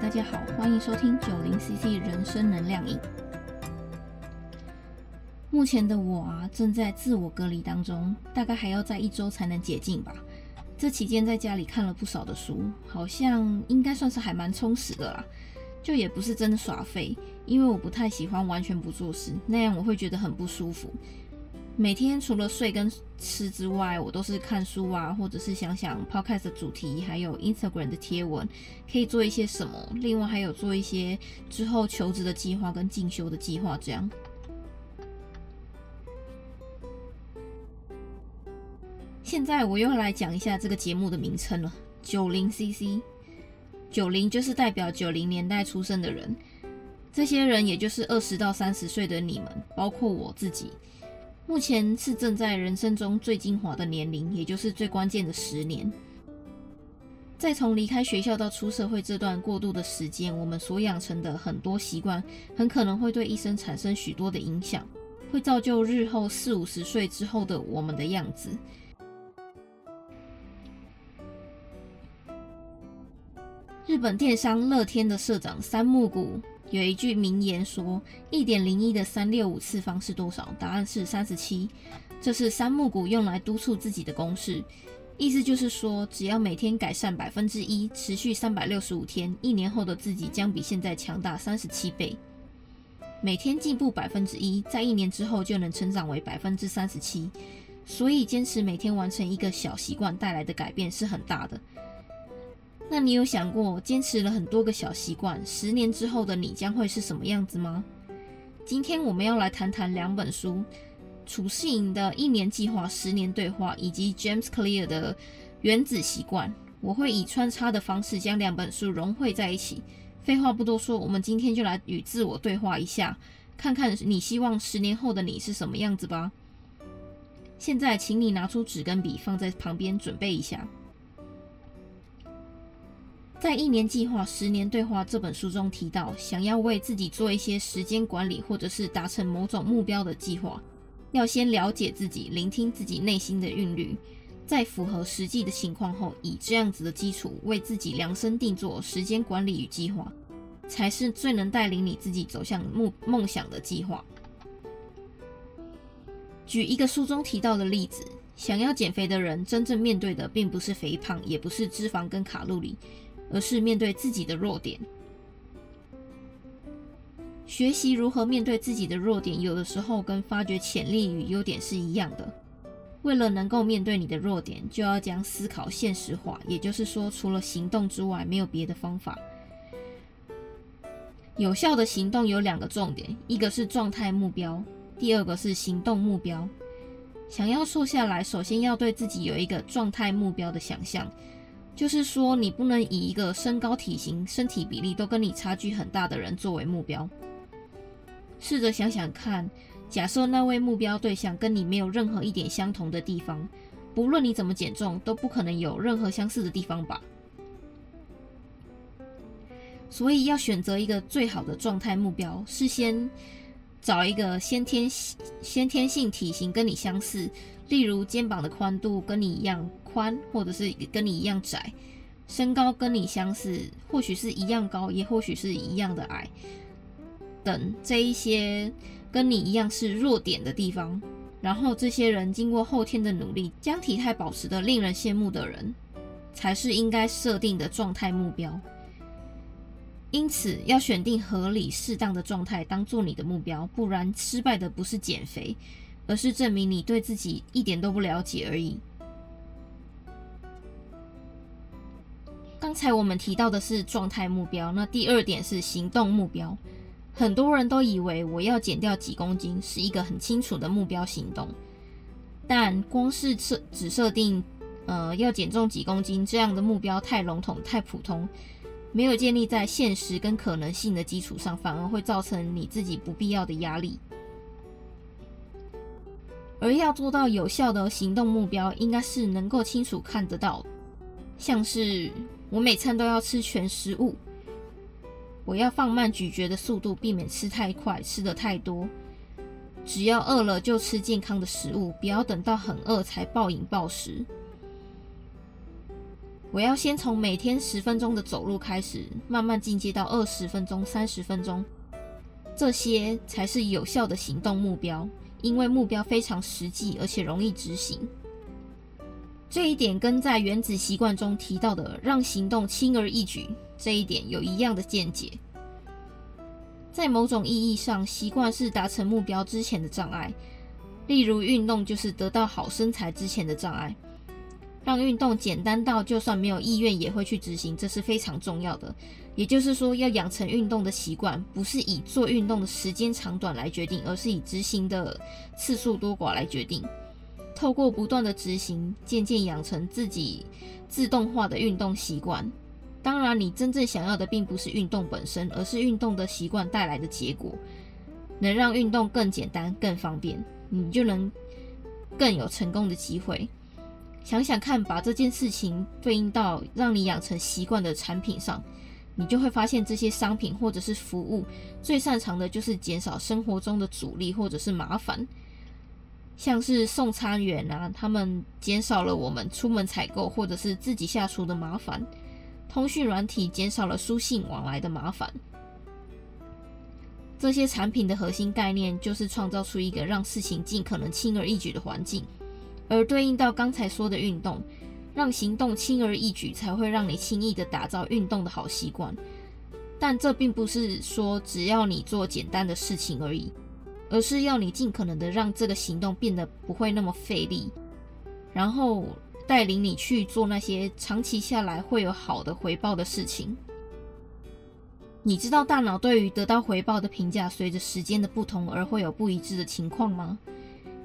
大家好，欢迎收听九零 CC 人生能量影。目前的我啊，正在自我隔离当中，大概还要在一周才能解禁吧。这期间在家里看了不少的书，好像应该算是还蛮充实的啦。就也不是真的耍废，因为我不太喜欢完全不做事，那样我会觉得很不舒服。每天除了睡跟吃之外，我都是看书啊，或者是想想 podcast 的主题，还有 Instagram 的贴文，可以做一些什么。另外还有做一些之后求职的计划跟进修的计划，这样。现在我又来讲一下这个节目的名称了，九零 CC。九零就是代表九零年代出生的人，这些人也就是二十到三十岁的你们，包括我自己。目前是正在人生中最精华的年龄，也就是最关键的十年。在从离开学校到出社会这段过渡的时间，我们所养成的很多习惯，很可能会对一生产生许多的影响，会造就日后四五十岁之后的我们的样子。日本电商乐天的社长三木谷。有一句名言说：“一点零一的三六五次方是多少？”答案是三十七。这是三木谷用来督促自己的公式，意思就是说，只要每天改善百分之一，持续三百六十五天，一年后的自己将比现在强大三十七倍。每天进步百分之一，在一年之后就能成长为百分之三十七。所以，坚持每天完成一个小习惯带来的改变是很大的。那你有想过，坚持了很多个小习惯，十年之后的你将会是什么样子吗？今天我们要来谈谈两本书：楚世颖的一年计划、十年对话，以及 James Clear 的原子习惯。我会以穿插的方式将两本书融汇在一起。废话不多说，我们今天就来与自我对话一下，看看你希望十年后的你是什么样子吧。现在，请你拿出纸跟笔，放在旁边准备一下。在《一年计划十年对话》这本书中提到，想要为自己做一些时间管理，或者是达成某种目标的计划，要先了解自己，聆听自己内心的韵律，在符合实际的情况后，以这样子的基础为自己量身定做时间管理与计划，才是最能带领你自己走向梦梦想的计划。举一个书中提到的例子，想要减肥的人，真正面对的并不是肥胖，也不是脂肪跟卡路里。而是面对自己的弱点，学习如何面对自己的弱点，有的时候跟发掘潜力与优点是一样的。为了能够面对你的弱点，就要将思考现实化，也就是说，除了行动之外，没有别的方法。有效的行动有两个重点，一个是状态目标，第二个是行动目标。想要瘦下来，首先要对自己有一个状态目标的想象。就是说，你不能以一个身高、体型、身体比例都跟你差距很大的人作为目标。试着想想看，假设那位目标对象跟你没有任何一点相同的地方，不论你怎么减重，都不可能有任何相似的地方吧。所以要选择一个最好的状态目标，是先找一个先天先天性体型跟你相似，例如肩膀的宽度跟你一样。宽，或者是跟你一样窄，身高跟你相似，或许是一样高，也或许是一样的矮，等这一些跟你一样是弱点的地方，然后这些人经过后天的努力，将体态保持的令人羡慕的人，才是应该设定的状态目标。因此，要选定合理适当的状态当做你的目标，不然失败的不是减肥，而是证明你对自己一点都不了解而已。刚才我们提到的是状态目标，那第二点是行动目标。很多人都以为我要减掉几公斤是一个很清楚的目标行动，但光是设只设定呃要减重几公斤这样的目标太笼统太普通，没有建立在现实跟可能性的基础上，反而会造成你自己不必要的压力。而要做到有效的行动目标，应该是能够清楚看得到，像是。我每餐都要吃全食物，我要放慢咀嚼的速度，避免吃太快、吃的太多。只要饿了就吃健康的食物，不要等到很饿才暴饮暴食。我要先从每天十分钟的走路开始，慢慢进阶到二十分钟、三十分钟，这些才是有效的行动目标，因为目标非常实际，而且容易执行。这一点跟在原子习惯中提到的让行动轻而易举这一点有一样的见解。在某种意义上，习惯是达成目标之前的障碍，例如运动就是得到好身材之前的障碍。让运动简单到就算没有意愿也会去执行，这是非常重要的。也就是说，要养成运动的习惯，不是以做运动的时间长短来决定，而是以执行的次数多寡来决定。透过不断的执行，渐渐养成自己自动化的运动习惯。当然，你真正想要的并不是运动本身，而是运动的习惯带来的结果，能让运动更简单、更方便，你就能更有成功的机会。想想看，把这件事情对应到让你养成习惯的产品上，你就会发现这些商品或者是服务最擅长的就是减少生活中的阻力或者是麻烦。像是送餐员啊，他们减少了我们出门采购或者是自己下厨的麻烦；通讯软体减少了书信往来的麻烦。这些产品的核心概念就是创造出一个让事情尽可能轻而易举的环境。而对应到刚才说的运动，让行动轻而易举，才会让你轻易的打造运动的好习惯。但这并不是说只要你做简单的事情而已，而是要你尽可能的让这个行动变得不会那么费力，然后带领你去做那些长期下来会有好的回报的事情。你知道大脑对于得到回报的评价随着时间的不同而会有不一致的情况吗？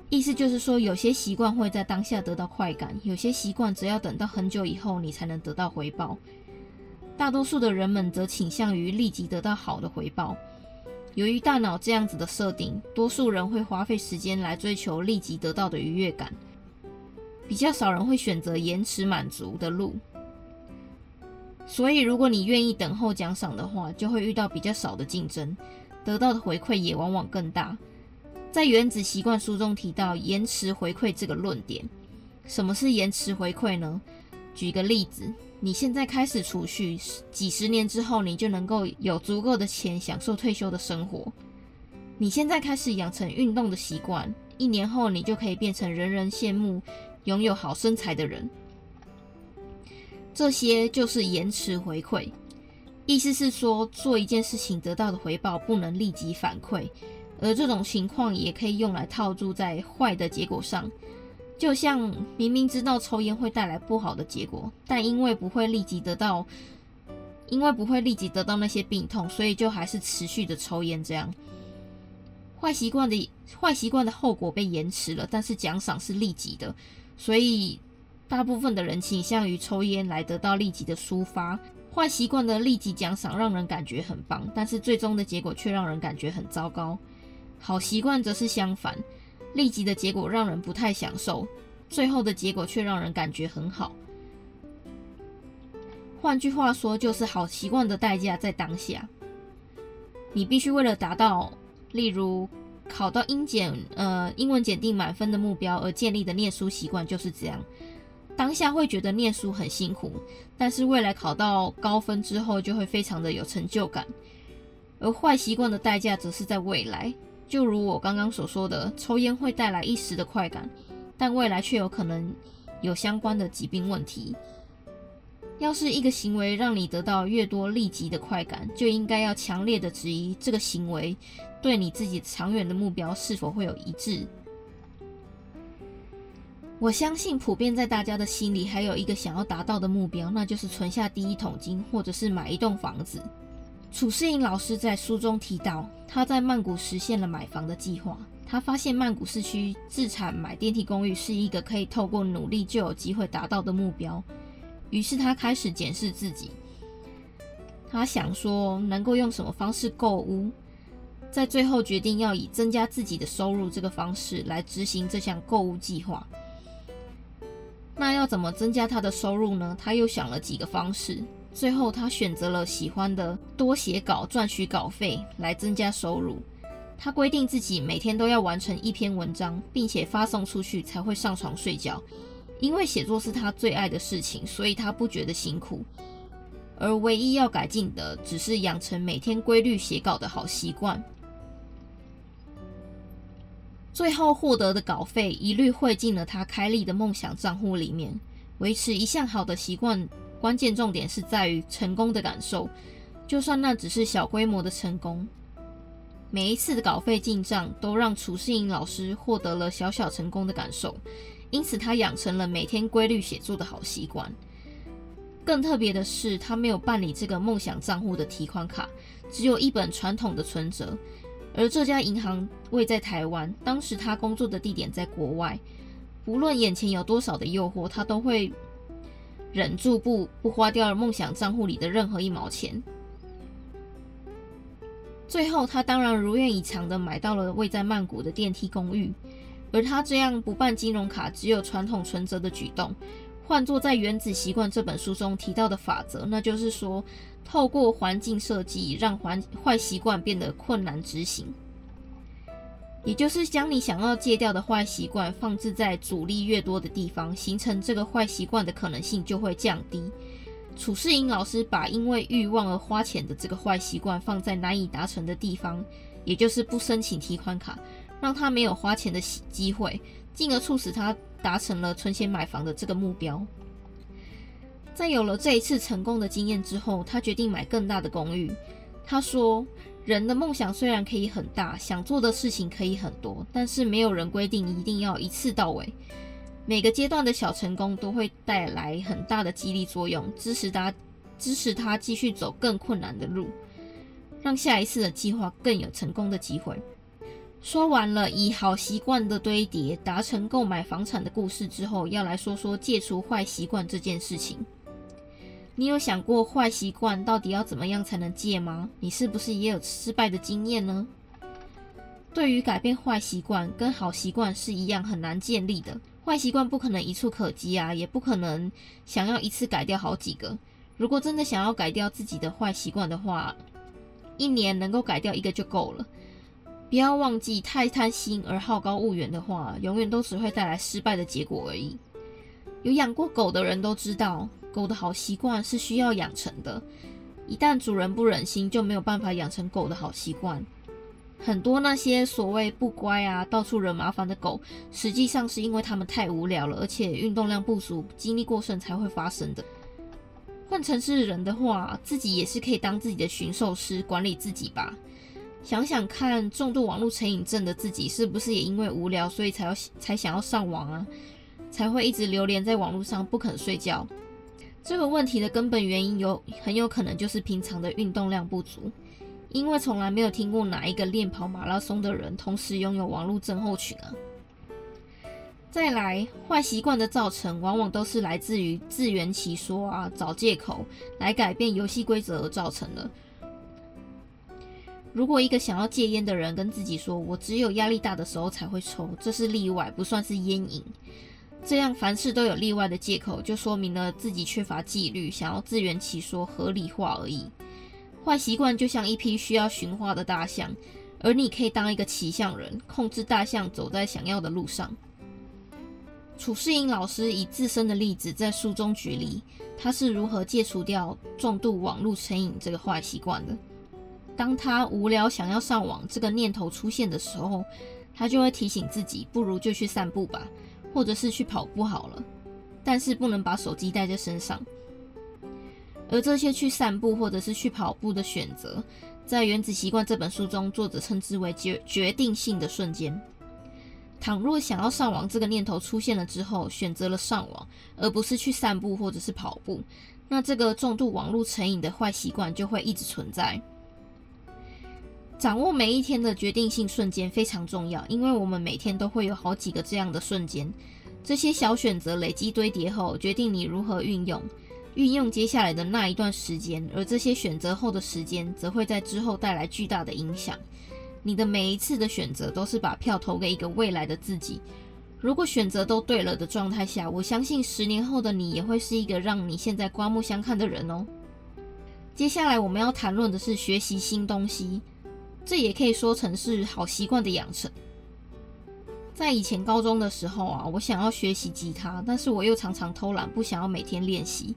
意思就是说，有些习惯会在当下得到快感，有些习惯只要等到很久以后你才能得到回报。大多数的人们则倾向于立即得到好的回报。由于大脑这样子的设定，多数人会花费时间来追求立即得到的愉悦感，比较少人会选择延迟满足的路。所以，如果你愿意等候奖赏的话，就会遇到比较少的竞争，得到的回馈也往往更大。在《原子习惯》书中提到延迟回馈这个论点。什么是延迟回馈呢？举个例子，你现在开始储蓄，几十年之后你就能够有足够的钱享受退休的生活。你现在开始养成运动的习惯，一年后你就可以变成人人羡慕、拥有好身材的人。这些就是延迟回馈，意思是说，做一件事情得到的回报不能立即反馈。而这种情况也可以用来套住在坏的结果上，就像明明知道抽烟会带来不好的结果，但因为不会立即得到，因为不会立即得到那些病痛，所以就还是持续的抽烟。这样，坏习惯的坏习惯的后果被延迟了，但是奖赏是立即的，所以大部分的人倾向于抽烟来得到立即的抒发。坏习惯的立即奖赏让人感觉很棒，但是最终的结果却让人感觉很糟糕。好习惯则是相反，立即的结果让人不太享受，最后的结果却让人感觉很好。换句话说，就是好习惯的代价在当下。你必须为了达到，例如考到英检呃英文检定满分的目标而建立的念书习惯就是这样。当下会觉得念书很辛苦，但是未来考到高分之后就会非常的有成就感。而坏习惯的代价则是在未来。就如我刚刚所说的，抽烟会带来一时的快感，但未来却有可能有相关的疾病问题。要是一个行为让你得到越多立即的快感，就应该要强烈的质疑这个行为对你自己长远的目标是否会有一致。我相信，普遍在大家的心里还有一个想要达到的目标，那就是存下第一桶金，或者是买一栋房子。楚世颖老师在书中提到，他在曼谷实现了买房的计划。他发现曼谷市区自产买电梯公寓是一个可以透过努力就有机会达到的目标。于是他开始检视自己。他想说，能够用什么方式购屋？在最后决定要以增加自己的收入这个方式来执行这项购物计划。那要怎么增加他的收入呢？他又想了几个方式。最后，他选择了喜欢的多写稿赚取稿费来增加收入。他规定自己每天都要完成一篇文章，并且发送出去才会上床睡觉。因为写作是他最爱的事情，所以他不觉得辛苦。而唯一要改进的，只是养成每天规律写稿的好习惯。最后获得的稿费一律汇进了他开立的梦想账户里面。维持一项好的习惯，关键重点是在于成功的感受，就算那只是小规模的成功。每一次的稿费进账，都让楚世颖老师获得了小小成功的感受，因此他养成了每天规律写作的好习惯。更特别的是，他没有办理这个梦想账户的提款卡，只有一本传统的存折。而这家银行位在台湾，当时他工作的地点在国外。不论眼前有多少的诱惑，他都会忍住不不花掉了梦想账户里的任何一毛钱。最后，他当然如愿以偿的买到了位在曼谷的电梯公寓。而他这样不办金融卡、只有传统存折的举动，换作在《原子习惯》这本书中提到的法则，那就是说，透过环境设计，让环坏习惯变得困难执行。也就是将你想要戒掉的坏习惯放置在阻力越多的地方，形成这个坏习惯的可能性就会降低。楚世英老师把因为欲望而花钱的这个坏习惯放在难以达成的地方，也就是不申请提款卡，让他没有花钱的机会，进而促使他达成了存钱买房的这个目标。在有了这一次成功的经验之后，他决定买更大的公寓。他说：“人的梦想虽然可以很大，想做的事情可以很多，但是没有人规定一定要一次到位。”每个阶段的小成功都会带来很大的激励作用，支持他，支持他继续走更困难的路，让下一次的计划更有成功的机会。说完了以好习惯的堆叠达成购买房产的故事之后，要来说说戒除坏习惯这件事情。你有想过坏习惯到底要怎么样才能戒吗？你是不是也有失败的经验呢？对于改变坏习惯，跟好习惯是一样很难建立的。坏习惯不可能一触可及啊，也不可能想要一次改掉好几个。如果真的想要改掉自己的坏习惯的话，一年能够改掉一个就够了。不要忘记，太贪心而好高骛远的话，永远都只会带来失败的结果而已。有养过狗的人都知道，狗的好习惯是需要养成的。一旦主人不忍心，就没有办法养成狗的好习惯。很多那些所谓不乖啊、到处惹麻烦的狗，实际上是因为它们太无聊了，而且运动量不足、精力过剩才会发生的。换成是人的话，自己也是可以当自己的驯兽师，管理自己吧。想想看，重度网络成瘾症的自己，是不是也因为无聊，所以才要才想要上网啊？才会一直流连在网络上不肯睡觉？这个问题的根本原因有很有可能就是平常的运动量不足。因为从来没有听过哪一个练跑马拉松的人同时拥有网络症候群啊！再来，坏习惯的造成往往都是来自于自圆其说啊，找借口来改变游戏规则而造成的。如果一个想要戒烟的人跟自己说：“我只有压力大的时候才会抽，这是例外，不算是烟瘾。”这样凡事都有例外的借口，就说明了自己缺乏纪律，想要自圆其说、合理化而已。坏习惯就像一批需要驯化的大象，而你可以当一个骑象人，控制大象走在想要的路上。楚世英老师以自身的例子在书中举例，他是如何戒除掉重度网络成瘾这个坏习惯的。当他无聊想要上网这个念头出现的时候，他就会提醒自己，不如就去散步吧，或者是去跑步好了，但是不能把手机带在身上。而这些去散步或者是去跑步的选择，在《原子习惯》这本书中，作者称之为决决定性的瞬间。倘若想要上网这个念头出现了之后，选择了上网，而不是去散步或者是跑步，那这个重度网络成瘾的坏习惯就会一直存在。掌握每一天的决定性瞬间非常重要，因为我们每天都会有好几个这样的瞬间，这些小选择累积堆叠后，决定你如何运用。运用接下来的那一段时间，而这些选择后的时间，则会在之后带来巨大的影响。你的每一次的选择，都是把票投给一个未来的自己。如果选择都对了的状态下，我相信十年后的你，也会是一个让你现在刮目相看的人哦。接下来我们要谈论的是学习新东西，这也可以说成是好习惯的养成。在以前高中的时候啊，我想要学习吉他，但是我又常常偷懒，不想要每天练习，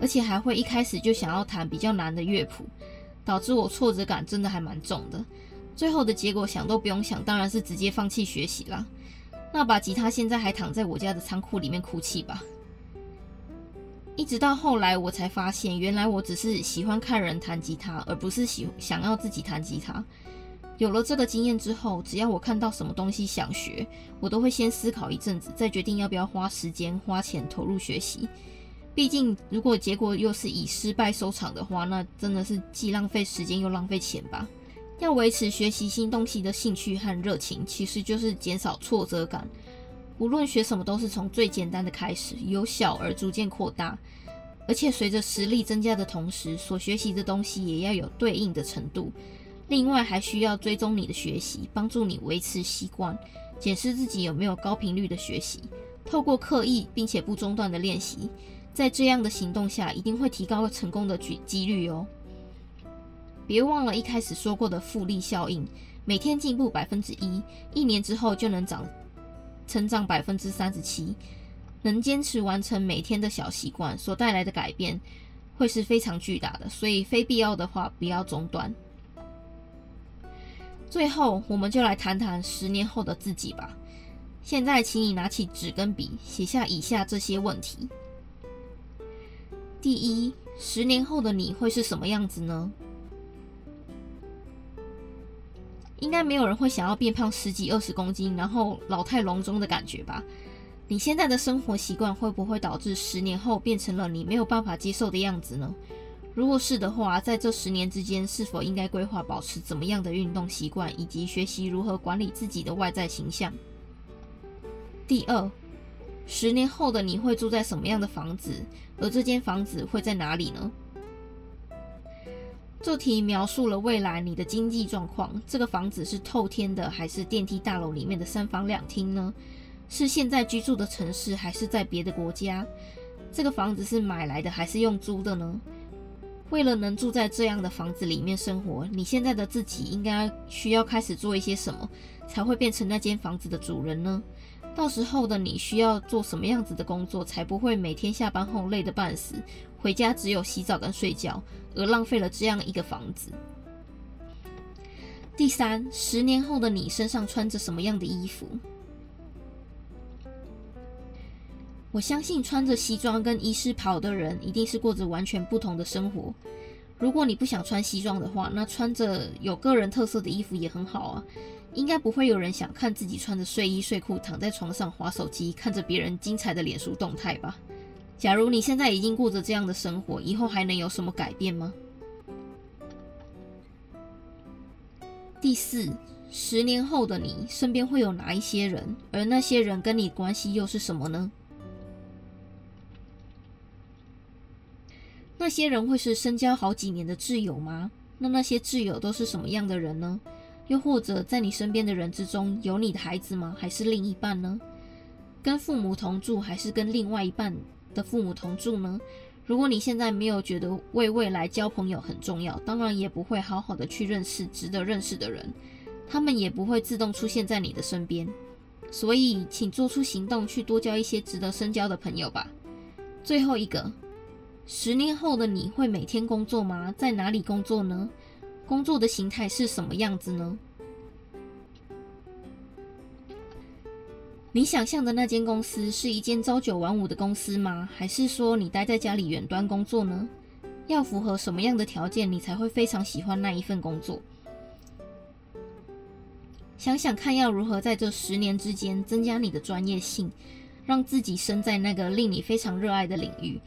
而且还会一开始就想要弹比较难的乐谱，导致我挫折感真的还蛮重的。最后的结果想都不用想，当然是直接放弃学习啦。那把吉他现在还躺在我家的仓库里面哭泣吧。一直到后来，我才发现，原来我只是喜欢看人弹吉他，而不是喜想要自己弹吉他。有了这个经验之后，只要我看到什么东西想学，我都会先思考一阵子，再决定要不要花时间、花钱投入学习。毕竟，如果结果又是以失败收场的话，那真的是既浪费时间又浪费钱吧。要维持学习新东西的兴趣和热情，其实就是减少挫折感。无论学什么，都是从最简单的开始，由小而逐渐扩大。而且随着实力增加的同时，所学习的东西也要有对应的程度。另外还需要追踪你的学习，帮助你维持习惯，检视自己有没有高频率的学习。透过刻意并且不中断的练习，在这样的行动下，一定会提高成功的举几率哦。别忘了一开始说过的复利效应，每天进步百分之一，一年之后就能涨成长百分之三十七。能坚持完成每天的小习惯，所带来的改变会是非常巨大的。所以非必要的话，不要中断。最后，我们就来谈谈十年后的自己吧。现在，请你拿起纸跟笔，写下以下这些问题：第一，十年后的你会是什么样子呢？应该没有人会想要变胖十几二十公斤，然后老态龙钟的感觉吧？你现在的生活习惯会不会导致十年后变成了你没有办法接受的样子呢？如果是的话，在这十年之间，是否应该规划保持怎么样的运动习惯，以及学习如何管理自己的外在形象？第二，十年后的你会住在什么样的房子？而这间房子会在哪里呢？这题描述了未来你的经济状况。这个房子是透天的，还是电梯大楼里面的三房两厅呢？是现在居住的城市，还是在别的国家？这个房子是买来的，还是用租的呢？为了能住在这样的房子里面生活，你现在的自己应该需要开始做一些什么，才会变成那间房子的主人呢？到时候的你需要做什么样子的工作，才不会每天下班后累得半死，回家只有洗澡跟睡觉，而浪费了这样一个房子？第三，十年后的你身上穿着什么样的衣服？我相信穿着西装跟医师袍的人，一定是过着完全不同的生活。如果你不想穿西装的话，那穿着有个人特色的衣服也很好啊。应该不会有人想看自己穿着睡衣睡裤躺在床上划手机，看着别人精彩的脸书动态吧？假如你现在已经过着这样的生活，以后还能有什么改变吗？第四，十年后的你身边会有哪一些人？而那些人跟你关系又是什么呢？那些人会是深交好几年的挚友吗？那那些挚友都是什么样的人呢？又或者在你身边的人之中，有你的孩子吗？还是另一半呢？跟父母同住，还是跟另外一半的父母同住呢？如果你现在没有觉得为未来交朋友很重要，当然也不会好好的去认识值得认识的人，他们也不会自动出现在你的身边。所以，请做出行动，去多交一些值得深交的朋友吧。最后一个。十年后的你会每天工作吗？在哪里工作呢？工作的形态是什么样子呢？你想象的那间公司是一间朝九晚五的公司吗？还是说你待在家里远端工作呢？要符合什么样的条件，你才会非常喜欢那一份工作？想想看，要如何在这十年之间增加你的专业性，让自己身在那个令你非常热爱的领域。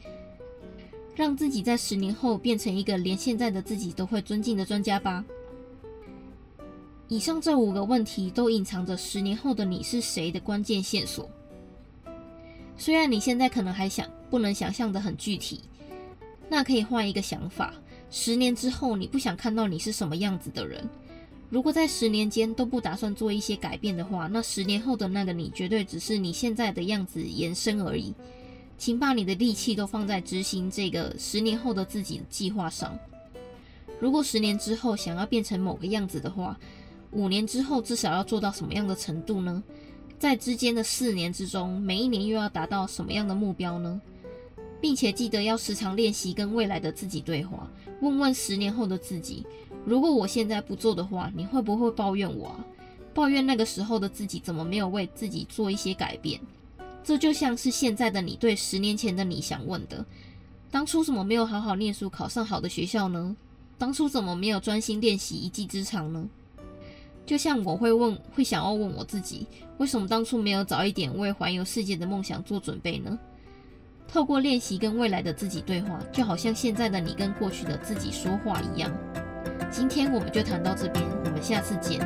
让自己在十年后变成一个连现在的自己都会尊敬的专家吧。以上这五个问题都隐藏着十年后的你是谁的关键线索。虽然你现在可能还想不能想象的很具体，那可以换一个想法：十年之后，你不想看到你是什么样子的人？如果在十年间都不打算做一些改变的话，那十年后的那个你绝对只是你现在的样子延伸而已。请把你的力气都放在执行这个十年后的自己的计划上。如果十年之后想要变成某个样子的话，五年之后至少要做到什么样的程度呢？在之间的四年之中，每一年又要达到什么样的目标呢？并且记得要时常练习跟未来的自己对话，问问十年后的自己：如果我现在不做的话，你会不会抱怨我啊？抱怨那个时候的自己怎么没有为自己做一些改变？这就像是现在的你对十年前的你想问的：当初怎么没有好好念书，考上好的学校呢？当初怎么没有专心练习一技之长呢？就像我会问，会想要问我自己：为什么当初没有早一点为环游世界的梦想做准备呢？透过练习跟未来的自己对话，就好像现在的你跟过去的自己说话一样。今天我们就谈到这边，我们下次见。